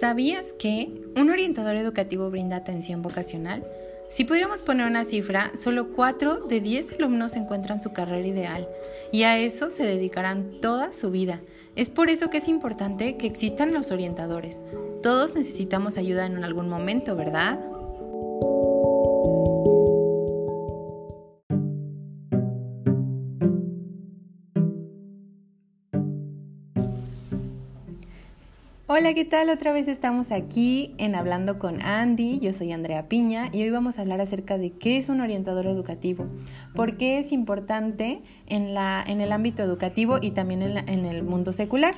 ¿Sabías que un orientador educativo brinda atención vocacional? Si pudiéramos poner una cifra, solo 4 de 10 alumnos encuentran su carrera ideal y a eso se dedicarán toda su vida. Es por eso que es importante que existan los orientadores. Todos necesitamos ayuda en algún momento, ¿verdad? Hola, ¿qué tal? Otra vez estamos aquí en Hablando con Andy. Yo soy Andrea Piña y hoy vamos a hablar acerca de qué es un orientador educativo, por qué es importante en, la, en el ámbito educativo y también en, en el mundo secular.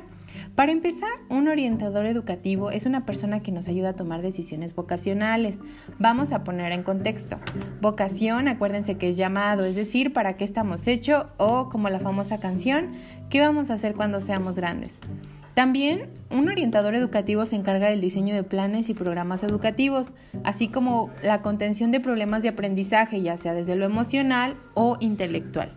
Para empezar, un orientador educativo es una persona que nos ayuda a tomar decisiones vocacionales. Vamos a poner en contexto. Vocación, acuérdense que es llamado, es decir, para qué estamos hechos o como la famosa canción, ¿qué vamos a hacer cuando seamos grandes? También, un orientador educativo se encarga del diseño de planes y programas educativos, así como la contención de problemas de aprendizaje, ya sea desde lo emocional o intelectual.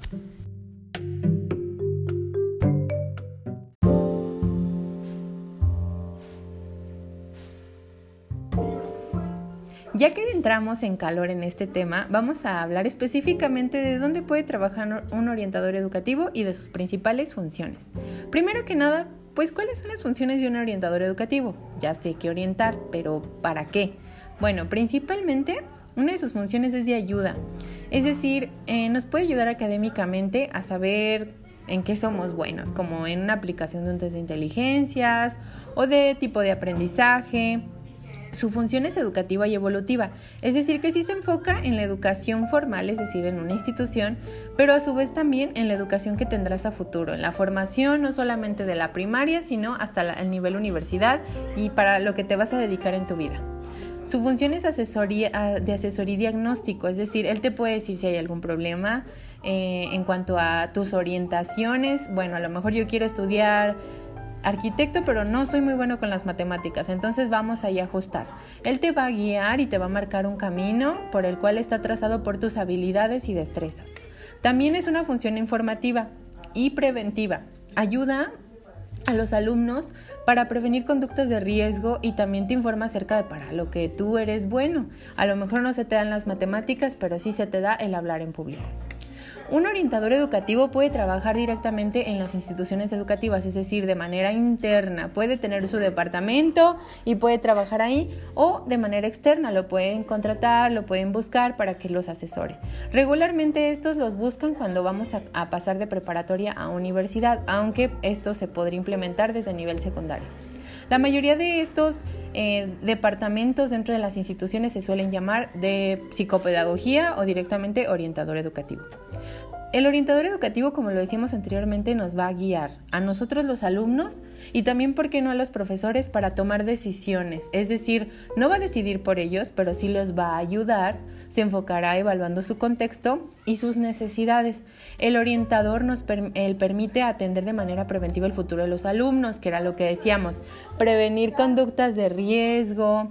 Ya que entramos en calor en este tema, vamos a hablar específicamente de dónde puede trabajar un orientador educativo y de sus principales funciones. Primero que nada, pues, ¿cuáles son las funciones de un orientador educativo? Ya sé que orientar, pero ¿para qué? Bueno, principalmente una de sus funciones es de ayuda. Es decir, eh, nos puede ayudar académicamente a saber en qué somos buenos, como en una aplicación de un test de inteligencias o de tipo de aprendizaje, su función es educativa y evolutiva, es decir, que sí se enfoca en la educación formal, es decir, en una institución, pero a su vez también en la educación que tendrás a futuro, en la formación no solamente de la primaria, sino hasta el nivel universidad y para lo que te vas a dedicar en tu vida. Su función es asesoría, de asesoría y diagnóstico, es decir, él te puede decir si hay algún problema eh, en cuanto a tus orientaciones. Bueno, a lo mejor yo quiero estudiar arquitecto, pero no soy muy bueno con las matemáticas, entonces vamos ahí a ajustar. Él te va a guiar y te va a marcar un camino por el cual está trazado por tus habilidades y destrezas. También es una función informativa y preventiva. Ayuda a los alumnos para prevenir conductas de riesgo y también te informa acerca de para lo que tú eres bueno. A lo mejor no se te dan las matemáticas, pero sí se te da el hablar en público. Un orientador educativo puede trabajar directamente en las instituciones educativas, es decir, de manera interna. Puede tener su departamento y puede trabajar ahí o de manera externa. Lo pueden contratar, lo pueden buscar para que los asesore. Regularmente estos los buscan cuando vamos a, pasar de preparatoria a universidad, aunque esto se podría implementar desde nivel secundario. La mayoría de estos eh, departamentos dentro de las instituciones se suelen llamar de psicopedagogía o directamente orientador educativo. El orientador educativo, como lo decíamos anteriormente, nos va a guiar a nosotros los alumnos y también, ¿por qué no a los profesores para tomar decisiones? Es decir, no va a decidir por ellos, pero sí los va a ayudar, se enfocará evaluando su contexto y sus necesidades. El orientador nos permite atender de manera preventiva el futuro de los alumnos, que era lo que decíamos, prevenir conductas de riesgo,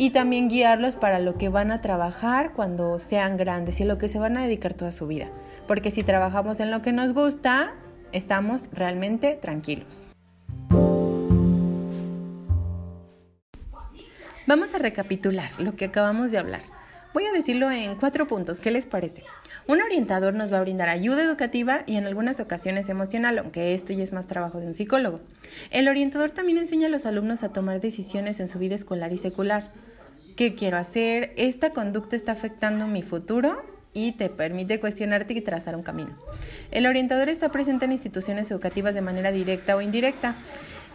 y también guiarlos para lo que van a trabajar cuando sean grandes y lo que se van a dedicar toda su vida. Porque si trabajamos en lo que nos gusta, estamos realmente tranquilos. Vamos a recapitular lo que acabamos de hablar. Voy a decirlo en cuatro puntos. ¿Qué les parece? Un orientador nos va a brindar ayuda educativa y en algunas ocasiones emocional, aunque esto ya es más trabajo de un psicólogo. El orientador también enseña a los alumnos a tomar decisiones en su vida escolar y secular qué quiero hacer, esta conducta está afectando mi futuro y te permite cuestionarte y trazar un camino. El orientador está presente en instituciones educativas de manera directa o indirecta.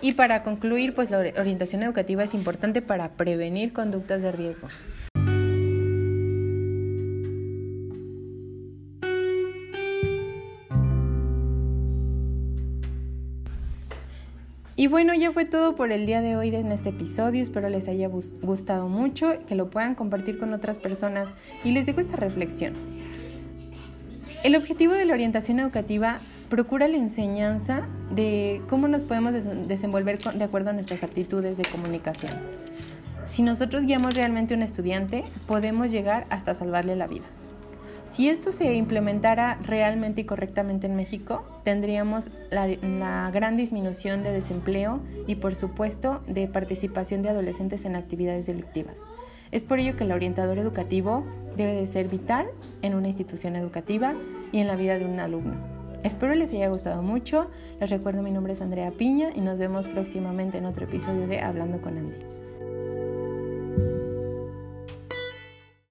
Y para concluir, pues la orientación educativa es importante para prevenir conductas de riesgo. Y bueno, ya fue todo por el día de hoy en este episodio. Espero les haya gustado mucho, que lo puedan compartir con otras personas y les dejo esta reflexión. El objetivo de la orientación educativa procura la enseñanza de cómo nos podemos desenvolver de acuerdo a nuestras aptitudes de comunicación. Si nosotros guiamos realmente a un estudiante, podemos llegar hasta salvarle la vida. Si esto se implementara realmente y correctamente en México, tendríamos la, gran disminución de desempleo y por supuesto de participación de adolescentes en actividades delictivas. Es por ello que el orientador educativo debe de ser vital en una institución educativa y en la vida de un alumno. Espero les haya gustado mucho. Les recuerdo mi nombre es Andrea Piña y nos vemos próximamente en otro episodio de Hablando con Andy.